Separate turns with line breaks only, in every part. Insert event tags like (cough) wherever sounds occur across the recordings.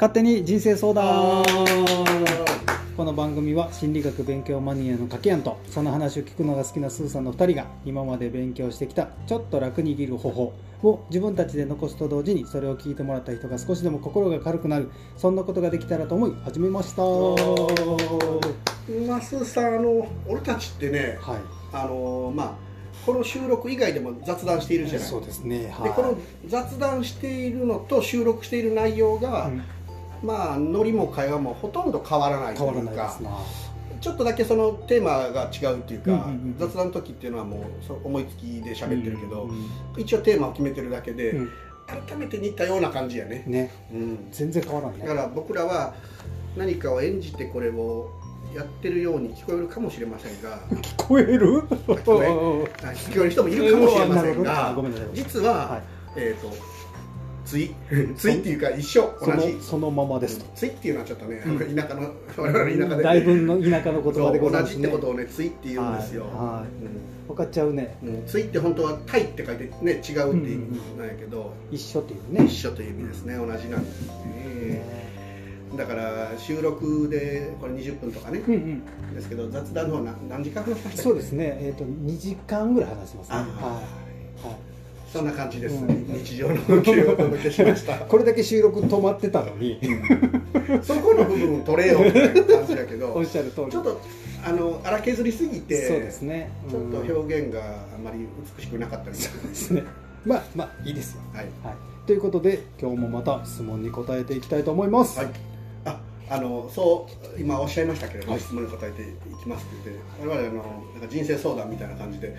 勝手に人生相談。この番組は心理学勉強マニアのかけやんとその話を聞くのが好きなスーさんの2人が今まで勉強してきたちょっと楽に生きる方法を自分たちで残すと同時にそれを聞いてもらった人が少しでも心が軽くなる。そんなことができたらと思い始めましたは
マスさんあの俺たちってね
い。
あのまあこの収録以外でも雑談しているじゃない。
そうですね。はい。
でこの雑談しているのと収録している内容が、
うん
まあノリも会話もほとんど変わらないというかちょっとだけそのテーマが違うっていうか、雑談の時っていうのはもう思いつきで喋ってるけど、
うん
一応テーマを決めてるだけで、
うん。
改めて似たような感じやね、
ね。
うん、
全然変わらんね
だから僕らは何かを演じてこれをやってるように聞こえるかもしれませんが
聞こえる？
聞こえる？(laughs) 人もいるかもしれませんが (laughs)
ごめんなさい。
実は、
はい。
えっ、とついついっていうか一緒
そ
同じ。
のそのままですと。
ついっていうのはちょっとね、
うん。
田舎の (laughs) 我々の田舎で、
だいぶの田舎の言葉でございますね。
じってことをねついって言うんですよ、
はいはい。分かっちゃうね。
うん。うん、ついって本当はタイって書いてね違うって意味なんやけど、
一緒っていうね。
一緒という意味ですね同じなんですね。だから収録でこれ20分とかね、
うんうん。
ですけど雑談の方な何時間話しました
そうですね。えっと2時間ぐらい話しますね。
あ
はい。はい
そんな感じです、
うん。
日常の風景をお届けしました。(laughs)
これだけ収録止まってたのに。
そこの部分を取れよみたいな感じだけど (laughs)
おっしゃる通り。
ちょっとあの荒削りすぎて
そうですね。
ちょっと
うん
表現があまり美しくなかったり
そうですね。まあまあいいですよ。
はい、
はい。ということで今日もまた質問に答えていきたいと思います。
はい、ああのそう今おっしゃいましたけれども、
はい。
質問に答えていきますって言って我々あのなんか人生相談みたいな感じで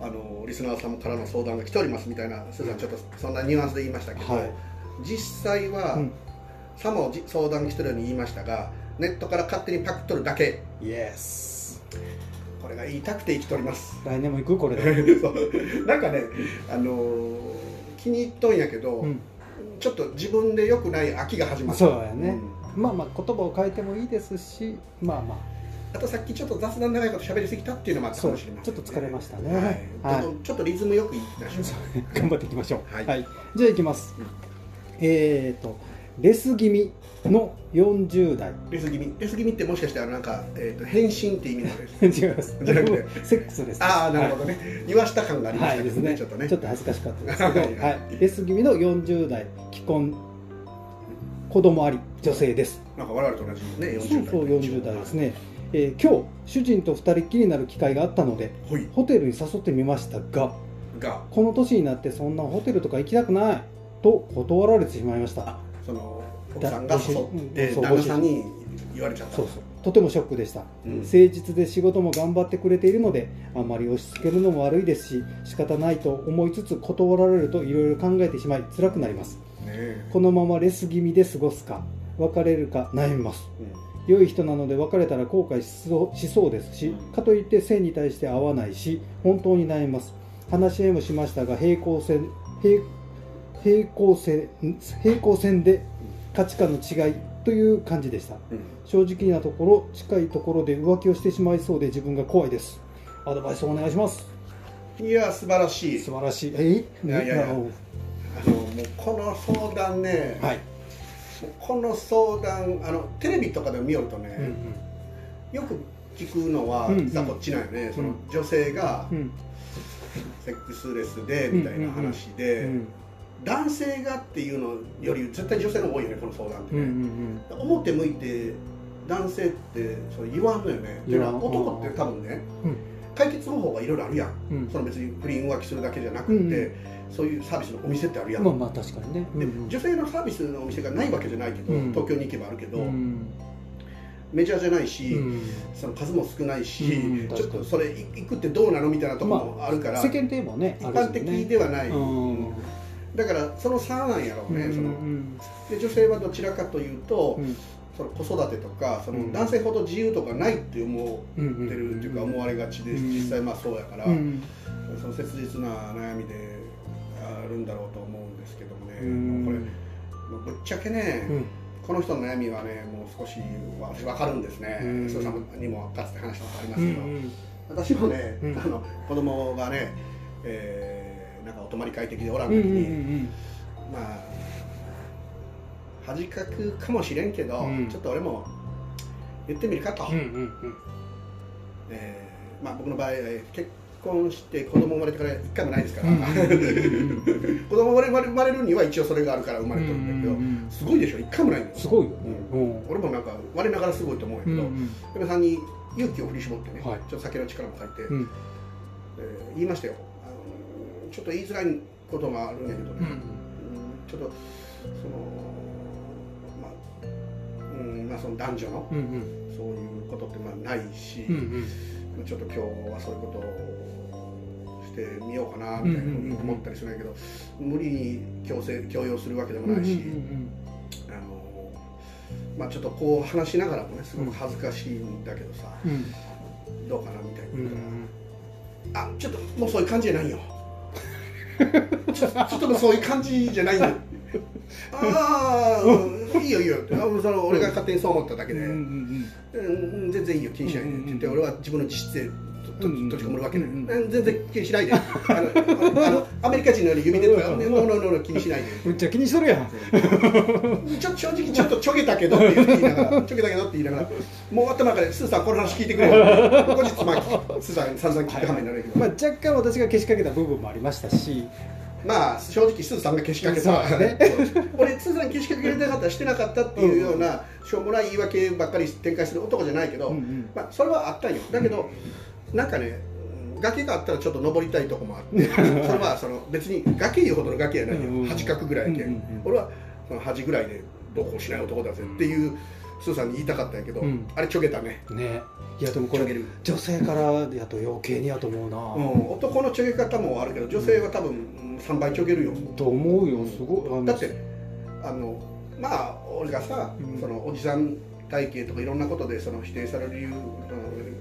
あのリスナーさんからの相談が来ておりますみたいなスーさんちょっとそんなニュアンスで言いましたけど、
はい。
実際は、
うん。
さもじ相談来てるように言いましたがネットから勝手にパクっとるだけ。
イエス
これが言いたくて生きております。
来年も行くこれ (laughs)
なんかね、あのー気に入っとんやけど、
うん。
ちょっと自分で良くない秋が始まった。
そうやね。
うん
まあまあ言葉を変えてもいいですしまあまあ。
あとさっきちょっと雑談長いこと喋りすぎたっていうのもあったかもしれません、
そうちょっと疲れましたね。
はい。
はい。
ちょっとリズムよくいきましょう。(laughs)
頑張っていきましょう。
はい。
はい、じゃあいきます、
うん
えっ、とレス気味の40代。
レス気味レス気味ってもしかしてあのなんか、えー、と変身って意味のレス。(laughs)
違います。
じゃなくて。
セックスです。
ああなるほどね、言わした感がありま
はい、
したけどね,、
はい。ですね。
ちょっとね。
ちょっと恥ずかしかったですけど、(laughs)
はい。
はい、レス気味の40代既婚子供あり女性です。
なんか我々と同じね
そう
40代
そう40代ですね、えー今日主人と2人っきりになる機会があったのでホテルに誘ってみましたが
が。
この年になってそんなホテルとか行きたくないと断られてしまいました。
その奥さんが誘って
だ
旦那さんに言われちゃった。
そうそう。とてもショックでした、
うん。
誠実で仕事も頑張ってくれているのであまり押し付けるのも悪いですし仕方ないと思いつつ断られるといろいろ考えてしまい辛くなります。
ね
このままレス気味で過ごすか別れるか悩みます。
うん。
良い人なので別れたら後悔しそうしそうですしかといって性に対して合わないし本当に悩みます。話し合いもしましたが平行線平平行線平行線で価値観の違いという感じでした。
うん。
正直なところ近いところで浮気をしてしまいそうで自分が怖いです。アドバイスをお願いします。
いや素晴らしい。
素晴らしい。え？
いやいやいやもうこの相談ね、
どはい、
この相談あのテレビとかで見よるとね、
うん
よく聞くのは、
うん
実はこっちなんよね、その
うん。
女性が
うん。
セックスレスでみたいな話で、
うんうん
男性がっていうのより絶対女性の方が多いよねこの相談って
うんうん
ね、
うん。
表向いて男性ってそう言わんのよね。男って多分ね、
うん
解決方法がいろいろあるやん。
うん。
その別に不倫浮気するだけじゃなくて、そういうサービスのお店ってあるやん、
まあまあ確かにね、
で女性のサービスのお店がないわけじゃないけど、
うん。
東京に行けばあるけど、
うん。
メジャーじゃないし、
うん。
その数も少ないし、
うん
ちょっとそれ行くってどうなのみたいなところもあるから、
世間体もね
一般的ではない、
うん。
だからその差なんやろうね、
うん
その
うん。
で女性はどちらかというと、
うん
その子育てとかその
うん。
男性ほど自由とかないって思
うん
ってるっていうか思われがちで、
うん。
実際まあそうやから、
うん。
その切実な悩みであるんだろうと思うんですけどもね、これぶっちゃけね、
うん。
この人の悩みはねもう少し私分かるんですね。
うん。
人さんにもかつて話したことありま
う
すけど、
ん
私もね、
うん。
あの子供がね、えーなんかお泊まり会的でおらん
うんうん
時に、
うん。
まあ恥かくかもしれんけど、
うん。
ちょっと俺も言ってみるかと、
うんうん
えーまあ、僕の場合、えー結婚して子供生まれてから一回もないですから、
うんうんうん (laughs)
子供生まれ生まれるには一応それがあるから生まれてるんだけど、
うんうんうん。
すごいでしょ。一回もない
すごいよね。うん。
俺もなんか我ながらすごいと思うけど、
うんうん。
嫁さんに勇気を振り絞ってね、
はい。
ちょっと酒の力も借りて、
うん。
えー言いましたよ。あのちょっと言いづらいことがあるんやけどね、ちょっとそのその男女の
うんうん。
そういうことってまあないし、
うんうん。
まあちょっと今日はそういうことをしてみようかなみたいな思ったりするんやけど、無理に強制強要するわけでもないし、あのまあ、ちょっとこう話しながらもねすごく恥ずかしいんだけどさ、
うん。うん
どうかなみたいな
うんうん。
あちょっともうそういう感じじゃないよ。(laughs) ちょちょっともうそういう感じじゃないよ。(laughs) ああ、うんいいよいいよって。あその俺が勝手にそう思っただけで、
うんうん
うん、全然いいよ気にしないで。って言って、
うん
俺は自分の自室で閉じこもるわけで、
うん
うん。全然気にしないで。あのあのアメリカ人のように指でとかノーノーノ気にしないで。
むっちゃ気にしとるやん。
ちょ正直ちょっとちょげたけどって言いながらちょげたけどって言いながらもう頭の中でスーさんこの話聞いてくれ。よ後日まあスーさん散々聞くはめになるけど、
まあ若干私がけしかけた部分もありましたし
まあ正直スーさんが消しかけた、
そうね。(laughs)
俺スーさん消しかけなかったしてなかったっていうような、しょうもない言い訳ばっかり展開する男じゃないけど、
うんうん。
まあ、それはあったんよ。だけど、なんかねうん崖があったらちょっと登りたいとこもあってそれはその別に崖いうほどの崖やないよ、
うんうん。
端角ぐらいやけ、
うんうんうん。
俺はその端ぐらいでどうこうしない男だぜっていうスーさんに言いたかったんやけど、
うん。
あれちょげたね、
ね。いやでもこれ女性からやと余計にやと思うな、
うん、男のちょげ方もあるけど女性は多分うん3倍ちょげるよ、
と思うよ。すごい。
だってあのまあ俺がさ、
うん。
そのおじさん体型とかいろんなことでその否定される理由、うん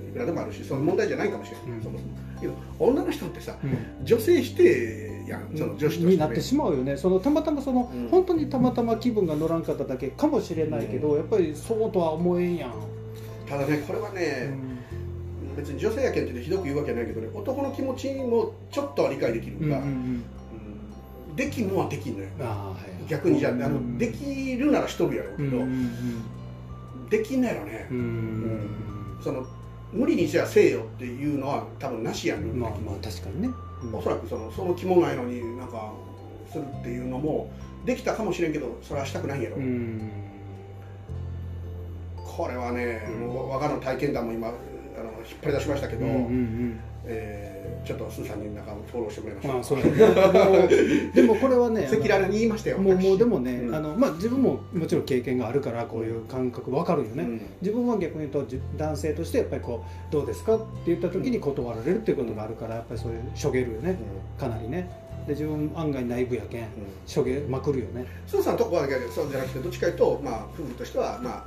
いくらでもあるしその問題じゃないかもしれない、
うん。
そもそも。けど女の人ってさ
うん。
女性否定やんその女子として、ね
になってしまうよね。そのたまたまその、
うん。
本当にたまたま気分が乗らんかっただけかもしれないけど、やっぱりそうとは思えんやん、
ただねこれはね、別に女性やけんってひどく言うわけじゃないけどね男の気持ちもちょっとは理解できるが、
うんうんうん。
うん。できんのはできんのよ。逆にじゃあ,、あ
うん。
のできるならしとるやろうけど、
うんうん
できんのやろね、
うん。うん。
その無理にじゃあせえよっていうのは多分なしやねん、
まあまあ確かにね、うん。
おそらくそのその気もないのになんかするっていうのもできたかもしれんけどそれはしたくないんやろ、
うん。
これはね、
うん。
もう我がの体験談も今あの引っ張り出しましたけど、
うんうんうん。
えーちょっとスーさんになんかフォローしてもらいました、
まあそうでもこれはね (laughs)
赤裸々に言いましたよ
もう
私
もうでもね、
うん。
あのまあ、自分ももちろん経験があるからこういう感覚分かるよね、
うん。
自分は逆に言うとじ男性としてやっぱりこうどうですかって言った時に断られるっていうことがあるからやっぱりそういうしょげるよね。かなりね。で自分案外内部やけんしょげまくるよね。
スーさんのとこはだけどそうじゃなくてどっちかというと、まあ、夫婦としては、まあ、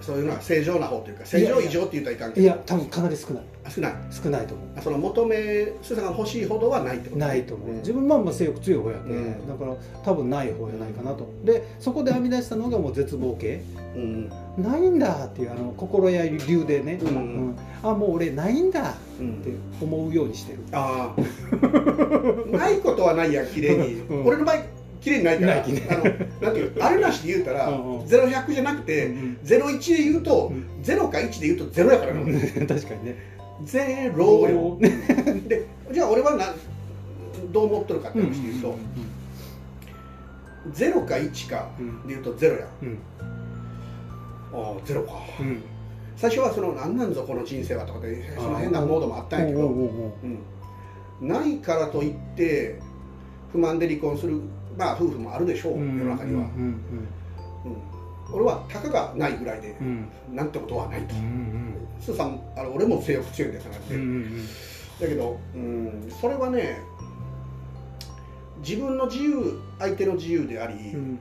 そういうのは正常な方というか正常以上って言ったらいかんけど。
いや多分かなり少ない。
あ少ない。
少ないと思
あその求めスーさんが欲しいほどはないってこと？
うないと思う、
ん。
自分はまあ性欲強い方やけ、
うん。
だから多分ない方やないかなと。でそこで編み出したのがもう絶望系
うん。
ないんだっていうあの心や流でね、
うん。
うん。あもう俺ないんだ
うん。
って思うようにしてる。
ああ (laughs) ないことはないやん綺麗に、
うん。
俺の場合綺麗にないから。
ないね
あのなんていうあれなしで言うたら、
うんうん。
0100じゃなくて、
うん
01で言うと、
うん。
0か1で言うと0やからな、(laughs)
確かにね。
ゼロよ。(laughs) でじゃあ俺はなどう思っとるかって話で言うと、0か1か
うん
で言うと0や。
うん。
ああ0か、
うん。
最初はその何なんぞこの人生はとかでその変なモードもあったんやけど、ないからといって不満で離婚するまあ夫婦もあるでしょう、
うん
世の中には、
うん
うん俺はたかがないぐらいで、
うん。
なんてことはないと、
うん
スーさんあの俺も性欲強いんですからって、
うんうん
だけど、うん、それはね自分の自由相手の自由であり、
うん。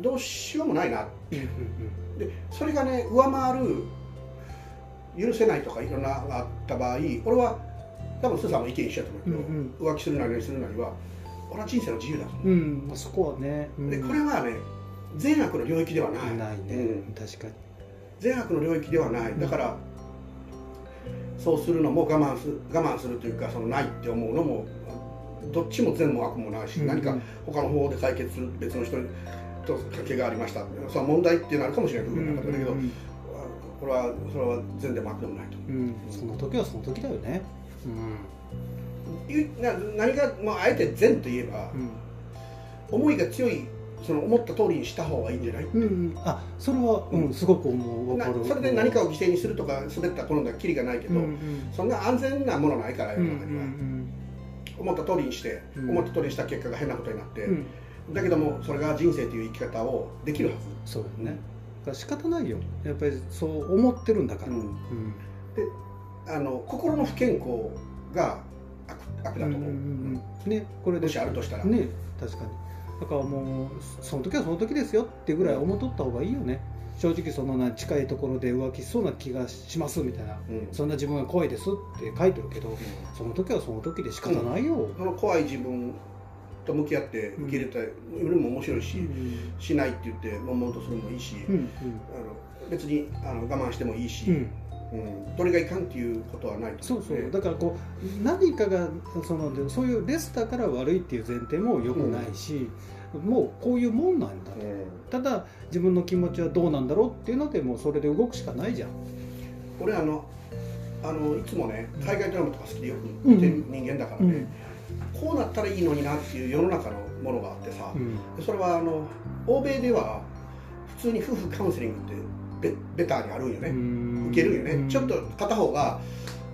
どうしようもないな
う。ん
でそれがね上回る許せないとかいろんながあった場合俺は多分スーさんも意見一緒やと思うけど、
うん。
浮気するなり何するなりは俺は人生の自由だと思う、
うん。うんまあそこはね。うん。
でこれはね善悪の領域ではない。
ないね。
うん。
確かに。
善悪の領域ではない。だから、そうするのも我慢す我慢するというかそのないって思うのもどっちも善も悪もないし、
うん。
何か他の方法で解決する別の人にと関係がありました。その問題っていうのあるかもしれない部分なかっただけど、これはそれは全然悪でもないと、
う。ん、その時はその時だよね、
うん、な何が、まあ、あえて善といえば、うん、思いが強いその思った通りにした方がいいんじゃない、うん、
うん、あそれは、うん、すごく思う分かる。
それで何かを犠牲にするとか滑ったこのはきりがないけど、うんうん、そんな安全なものないから世の中には、思った通りにして、思った通りにした結果が変なことになって、だけどもそれが人生という生き方をできるは
ず。そうだね、うん、仕方ないよ。やっぱりそう思ってるんだから、うん、
であの心の不健康が悪悪だと思う、うんうん
うん、ねこれ
もしあるとしたら。
ね確かに。だからもうその時はその時ですよってぐらい思っとった方がいいよね、正直そのな近いところで浮気しそうな気がしますみたいな、うん、そんな自分が怖いですって書いてるけど、うん、その時はその時で仕方ないよ、
その怖い自分と向き合って受け入れたい、うん、も面白いし、うん、しないって言って悶々とするのもいいし、うんうん、あの別にあの我慢してもいいし、うんどれがいかんっていうことはない、
そうそう。だからこう何かがそのそういうレスターから悪いっていう前提もよくないし、もうこういうもんなんだと、ただ自分の気持ちはどうなんだろうっていうのでもうそれで動くしかないじゃん。
俺あのあのいつもね海外ドラマとか好きでよく見てる人間だからね、こうなったらいいのになっていう世の中のものがあってさ、うん、それはあの欧米では普通に夫婦カウンセリングってベベターにあるんよね。受けるよね。ちょっと片方が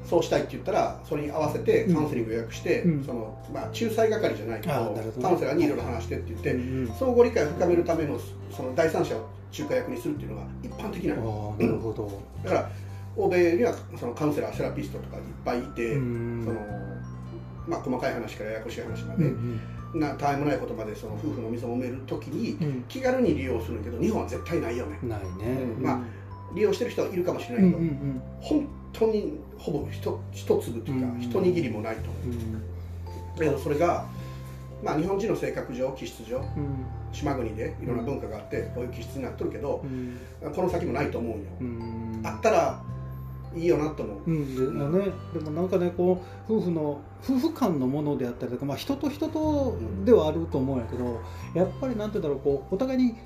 そうしたいって言ったらそれに合わせてカウンセリング予約して、うん、そのまあ、仲裁係じゃないけど、カウンセラーにいろいろ話してって言って、うん、相互理解を深めるためのその第三者を仲介役にするっていうのが一般的な。
のなるほど。
だから欧米にはそのカウンセラーセラピストとかいっぱいいて、そのまあ、細かい話からややこしい話まで、うんうん、なたわいもないことまでその夫婦の溝を埋める時に気軽に利用するけど日本は絶対ないよね。
ないね、
うん、まあ利用してる人はいるかもしれないけど、うんうんうん、本当にほぼ一一粒というか、うんうん、一握りもないと思う、うん、だけどそれが、まあ、日本人の性格上気質上、うん、島国でいろんな文化があってこういう気質になっとるけど、この先もないと思うよ、あったらいいよなと思う、う
んでね、でもなんかねこう夫婦の夫婦間のものであったりとか、まあ、人と人とではあると思うんやけど、やっぱりなんて言うんだろうこうお互いに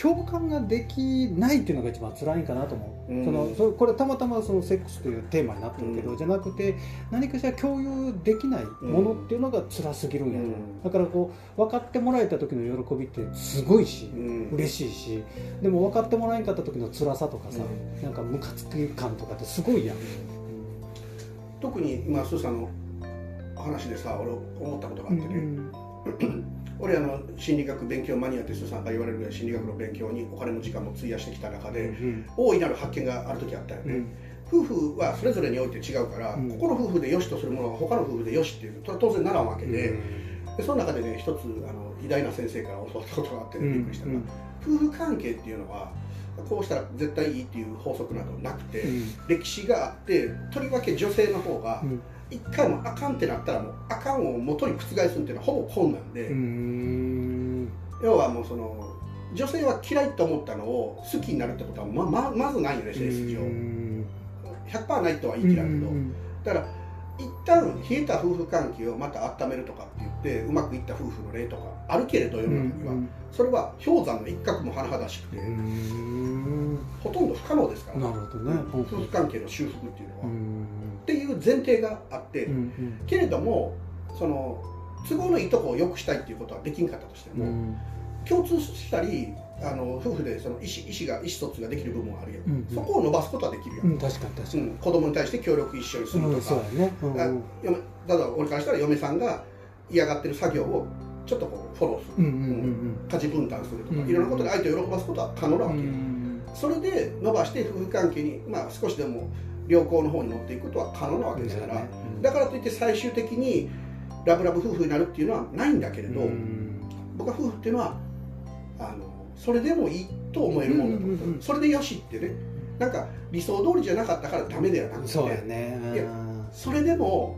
共感ができないっていうのが一番辛いかなと思う、うん、そのそこれたまたまそのセックスというテーマになってるけど、うん、じゃなくて何かしら共有できないものっていうのが辛すぎるんやと、うん、だからこう分かってもらえた時の喜びってすごいし、うん、嬉しいしでも分かってもらえんかった時の辛さとかさ、うん、なんかムカつき感とかってすごいやん、
特に今スーさんの話でさ俺思ったことがあってね、俺あの心理学勉強マニアってスーさんが言われるぐらい心理学の勉強にお金も時間も費やしてきた中で、うん、大いなる発見がある時あったよね、うん、夫婦はそれぞれにおいて違うから、うん、ここの夫婦で良しとするものが他の夫婦で良しっていうと当然ならんわけで,、でその中でね一つあの偉大な先生から教わったことがあって、ね、びっくりしたのが、夫婦関係っていうのはこうしたら絶対いいっていう法則などなくて、歴史があってとりわけ女性の方が、一回もあかんってなったらもうあかんを元に覆すっていうのはほぼ困難で要はもうその女性は嫌いと思ったのを好きになるってことはまままずないよね性質上。100%ないとは言い切らんけど。だから一旦冷えた夫婦関係をまた温めるとかって言ってうまくいった夫婦の例とかあるけれど世の中にはそれは氷山の一角も甚だしくてほとんど不可能ですから
なるほど、ね、
夫婦関係の修復っていうのは。っていう前提があって、けれどもその都合のいいとこを良くしたいっていうことはできんかったとしても、うん、共通したりあの夫婦でその意思意思が意思疎通ができる部分はあるよ、うんうん、そこを伸ばすことはできるよ、
うん、確かに確かに、
うん、子供に対して協力一緒にするとか、うん、ね、うん。だから俺からしたら嫁さんが嫌がってる作業をちょっとこうフォローする、うんうんうん、家事分担するとか、いろんなことで相手を喜ばすことは可能なわけよ、それで伸ばして夫婦関係に、まあ、少しでも良好の方に持っていくことは可能なわけですから、ねうん、だからといって最終的にラブラブ夫婦になるっていうのはないん。だけれど、うん、僕は夫婦っていうのはあのそれでもいいと思えるものだと思う,、うんうん、それでよしってね。なんか理想通りじゃなかったからダメではな。くて
そうや、ね、いや
それでも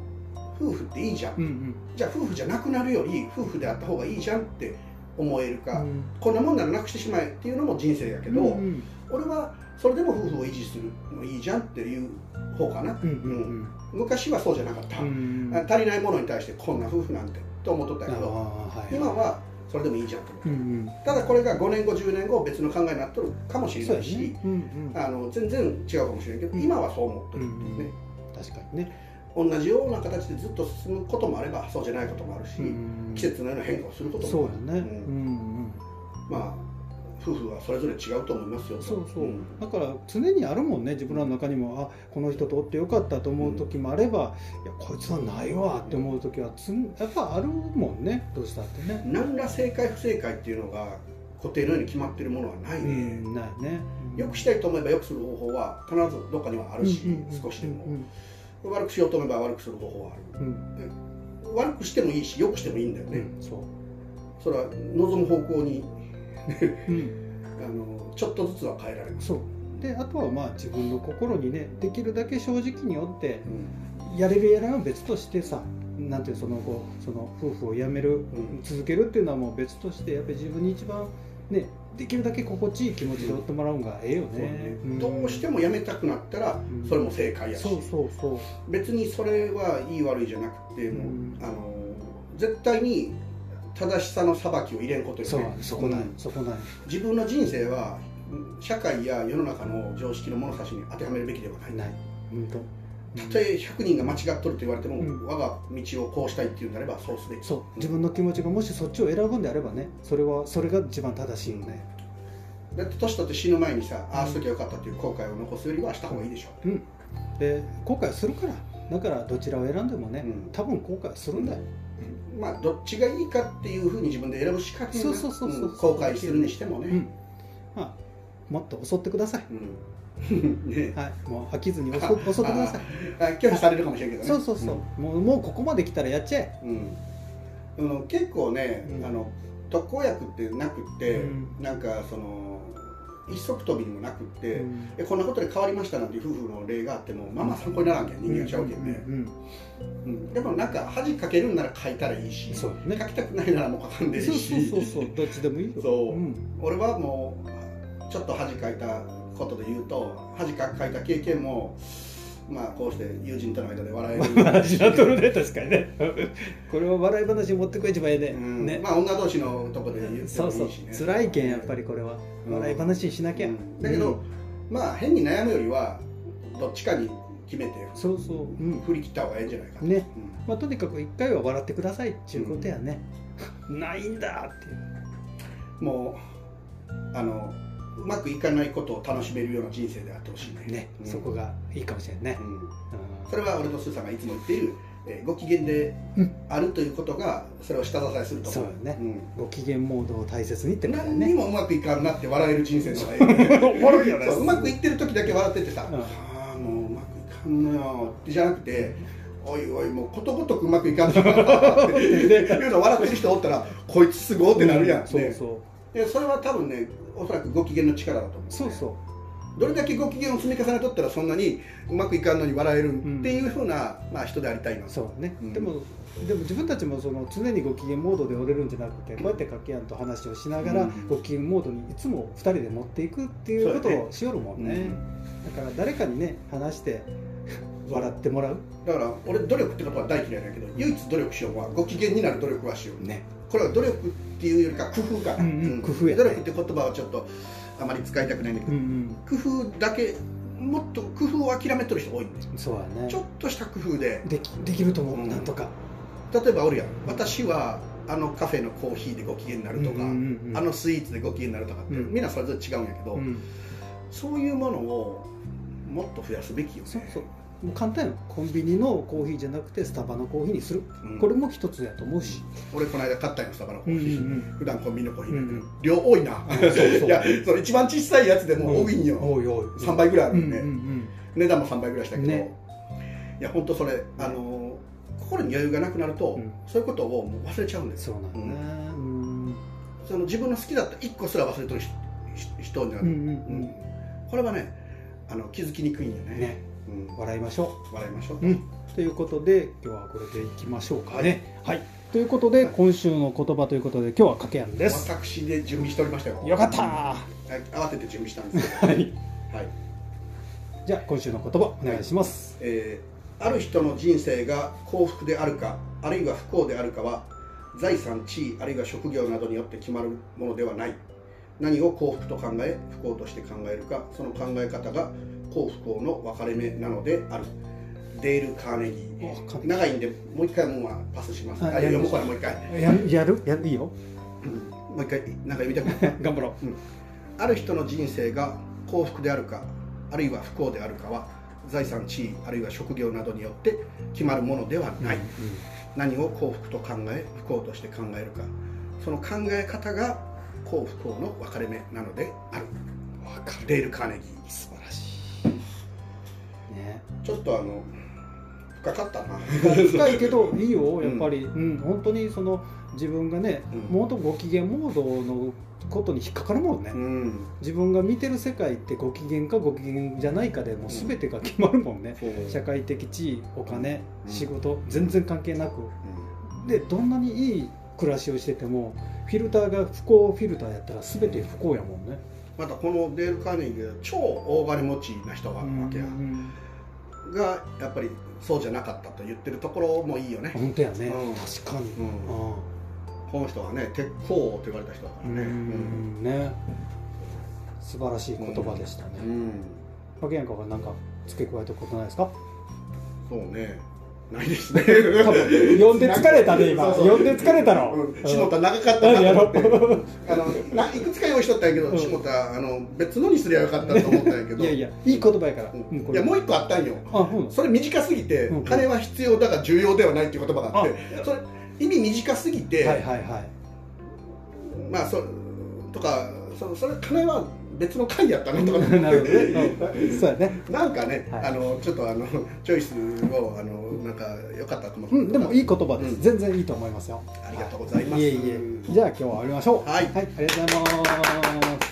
夫婦っていいじゃん、うんうん、じゃあ夫婦じゃなくなるより夫婦であった方がいいじゃんって思えるか、うん、こんなもんならなくしてしまえっていうのも人生やけど、うん。うん、俺はそれでも夫婦を維持するのいいじゃんっていう方かな、うんうんうん、昔はそうじゃなかった、うん、足りないものに対してこんな夫婦なんてと思っとったけど、はい、今はそれでもいいじゃんと思って、
うんうん。
ただこれが5年後10年後別の考えになっとるかもしれないし、
ね。うんうん。
あの全然違うかもしれないけど、
うん。
今はそう思ってる、
うんうん。
ね、
確かにね。
同じような形でずっと進むこともあればそうじゃないこともあるし、
うん
季節のような変化をすること
そう
もある。
やね。うんうん。
まあ夫婦はそれぞれ違うと思いますよ
そうそう、
ん。
だから常にあるもんね自分らの中にもあこの人とおってよかったと思う時もあれば、いやこいつはないわって思う時はつんやっぱあるもんねどうしたってね。
何ら正解不正解っていうのが固定のように決まってるものはないうね、
んないね。
よくしたいと思えばよくする方法は必ずどっかにはあるし、
うんうんうん
少しでも、
うん。
悪くしようと思えば悪くする方法はある。
うん。
悪くしてもいいし良くしてもいいんだよね、
うんそう。
それは望む方向に
うん。(laughs)
あのちょっとずつは変えられます、
そう。であとはまあ自分の心にねできるだけ正直によって
うん。
やれるやらは別としてさなんていうその後その夫婦を辞める、
ん。
続けるっていうのはもう別としてやっぱり自分に一番ねできるだけ心地いい気持ちでおってもらうんがええよ
そうね。
ね、
どうしてもやめたくなったら
うん。
それも正解やし、
そうそうそう。
別にそれはいい悪いじゃなくてもう、
うん。
あの絶対に正しさの裁きを入れんことよね。
そこな
ん。
そこない。
自分の人生は社会や世の中の常識の物差しに当てはめるべきではない。
ない。本当。
たとえ100人が間違っとると言われても、
うん。
我が道をこうしたいっていうんであればそうすべき。
そう。自分の気持ちがもしそっちを選ぶんであればねそれはそれが一番正しいよね
だって年取って死ぬ前にさ、ああしときゃよかったっていう後悔を残すよりはした方がいいでしょ。
うん。で後悔するから。だからどちらを選んでもね、
うん。
多分後悔するんだよ、
まあどっちがいいかっていうふうに自分で選ぶしかないな
そうそうそうそう。ん
後悔するにしてもね、
うん。まあもっと襲ってください。
うん。(laughs) ね。
はい。もう飽きずに襲襲ってください。
あ拒否されるかもしれんけどね。
そうそうそう、もうもうここまで来たらやっちゃえ。
うん、うん、結構ね、
うん。
あの特効薬ってなくって、
うん。
なんかその一足飛びにもなくって、
うん。
えこんなことで変わりましたなんていう夫婦の例があってもまあまあ参考にならんけん人間ちゃうけんね、でもなんか恥かけるんなら書いたらいいし
そうね。
書きたくないならもう書かんでいい
そう
し
そうそうそう。どっちでもいいよ。
そう。
うん。
俺はもうちょっと恥かいたことで言うと恥かいた経験もまあこうして友人との間で笑える。
話になっとるね確かにね。(laughs) これは笑い話に持ってく一番ええね,、
うん。
ね。
まあ女同士のとこで言ってもいいしね。
そうそう。辛いけんやっぱりこれは、
うん。
笑い話にしなきゃ、
うん。だけど、まあ変に悩むよりはどっちかに決めて
そうそう、うん。
振り切った方がいいんじゃないかな、
ね。まあ、とにかく一回は笑ってくださいっていうことやね、ないんだっていう。
うんもうあのうまくいかないことを楽しめるような人生であってほしいね。
ね、
うん。
そこがいいかもしれんね。
う、ん。
うん。
それは俺とスーさんがいつも言っている、えーご機嫌で
うん。
あるということがそれを下支えすると思う。
そうよね。
うん。
ご機嫌モードを大切にってことだよ
何に
ね
もうまくいかんなって笑える人生の方がいい。
おもろいよね。
そううまくいってる時だけ笑っててさ、
うん。
ああもううまくいかんのよってじゃなくておいおいもうことごとくうまくいかんのよって。(laughs) いうのを笑ってる人おったらこいつすごいってなるやん、ね
そうそう
でそれは多分ねおそらくご機嫌の力だと思う
そうそ
どれだけご機嫌を積み重ねとったらそんなにうまくいかんのに笑えるっていうふうな、まあ、人でありたいな
うそうね、
うん。
でもでも自分たちもその常にご機嫌モードで折れるんじゃなくてこうやってかけやんと話をしながら
うん。
ご機嫌モードにいつも2人で持っていくっていうことをしよるもんね。だから誰かにね話して笑ってもらう？
だから俺努力ってことは大嫌いだけど唯一努力しようはご機嫌になる努力はしよう。
ね。
これは努力っていうよりか工夫かな、
うんうん工夫やね。
努力って言葉はちょっとあまり使いたくないんだけど、
うんうん。
工夫だけもっと工夫を諦めてる人多いんで
そうやね。
ちょっとした工夫で。
できできると思う、
うん。
なんとか。
例えばおるやん。私はあのカフェのコーヒーでご機嫌になるとか、
うんうんうん
あのスイーツでご機嫌になるとかって、
うん。
みんなそれぞれ違うんやけど、
うん。
そういうものをもっと増やすべきよね。
そうそうもう簡単よコンビニのコーヒーじゃなくてスタバのコーヒーにする、
うん。
これも一つやと思うし、
俺この間買ったんよスタバのコーヒー、
うんうんうん。
普段コンビニのコーヒー
うんうん
量多いな、
うんそうそう。
いやその一番小さいやつでも多いんよ、
おいおい。
3倍ぐらいあるよね、
うんうん
値段も3倍ぐらいしたけど、
ね。
いや本当それあの心に余裕がなくなると、
うん。
そういうことをもう忘れちゃうん
うん、
です
そうなんだねうん。
その自分の好きだった1個すら忘れてる人人になる、
うんうん。
うん。これはねあの気づきにくいんよね。
ね
うん、
笑いましょ
笑いましょう、
う、うん、ということで今日はこれでいきましょうかね。はい、ということで今週の言葉ということで今日はかけやんです。
私で準備しておりましたよ。
よかった。
はい。慌てて準備したんですけど (laughs)
はい。
はい。
じゃあ今週の言葉お願いします、
えーある人の人生が幸福であるかあるいは不幸であるかは財産地位あるいは職業などによって決まるものではない。何を幸福と考え不幸として考えるかその考え方が幸不幸の分かれ目なのである。デール・カーネギー。長いんでもう一回もうパスします。あ読むからもう一回。
ややる？やる？いいよ、
うん、もう一回なんか読みたく (laughs)
頑張ろう、うん、
ある人の人生が幸福であるかあるいは不幸であるかは財産地位あるいは職業などによって決まるものではない、うんうん、何を幸福と考え不幸として考えるか。その考え方が幸不幸の分かれ目なのである。デール・カーネギー。
素晴らし
い、ね、ちょっとあの深かったな。
深いけどいいよやっぱり、うん、うん、本当にその自分がね、うん、もっとご機嫌モードのことに引っかかるもんね、うん、自分が見てる世界ってご機嫌かご機嫌じゃないかでもう全てが決まるもんね、う。ん、社会的地位お金、仕事全然関係なく、でどんなにいい暮らしをしててもフィルターが不幸フィルターやったら全て不幸やもんね。
またこのデール・カーネギー超大金持ちな人があるわけや、がやっぱりそうじゃなかったと言ってるところもいいよね。
本当やね、確かに、
この人はね鉄鋼って言われた人だからね。うん
ね。素晴らしい言葉でしたね。竹山君は何か付け加えたことないですか？
そうねないですね。
呼んで疲れたね今。呼んで疲れたの、
うん、下田長かったなと思って。あのないくつか用意しとったんやけど、うん、下田あの別のにすりゃよかったと思ったんやけど。
いやいやいい言葉やから、
うん、いやもう一個あったんよ。それ短すぎて、金は必要だが重要ではないっていう言葉があって。それ意味短すぎて、はいはいはい、まあそとかそそれ金は別の回やったねとか (laughs) なる (laughs) そうやね。なんかね、はい、あのちょっとあのチョイスをあのなんか良かったと思う
ん、でもいい言葉です、うん、全然いいと思いますよ。
ありがとうございます、
いえいえ。じゃあ今日は終わりましょう。
はい、
はい、ありがとうございます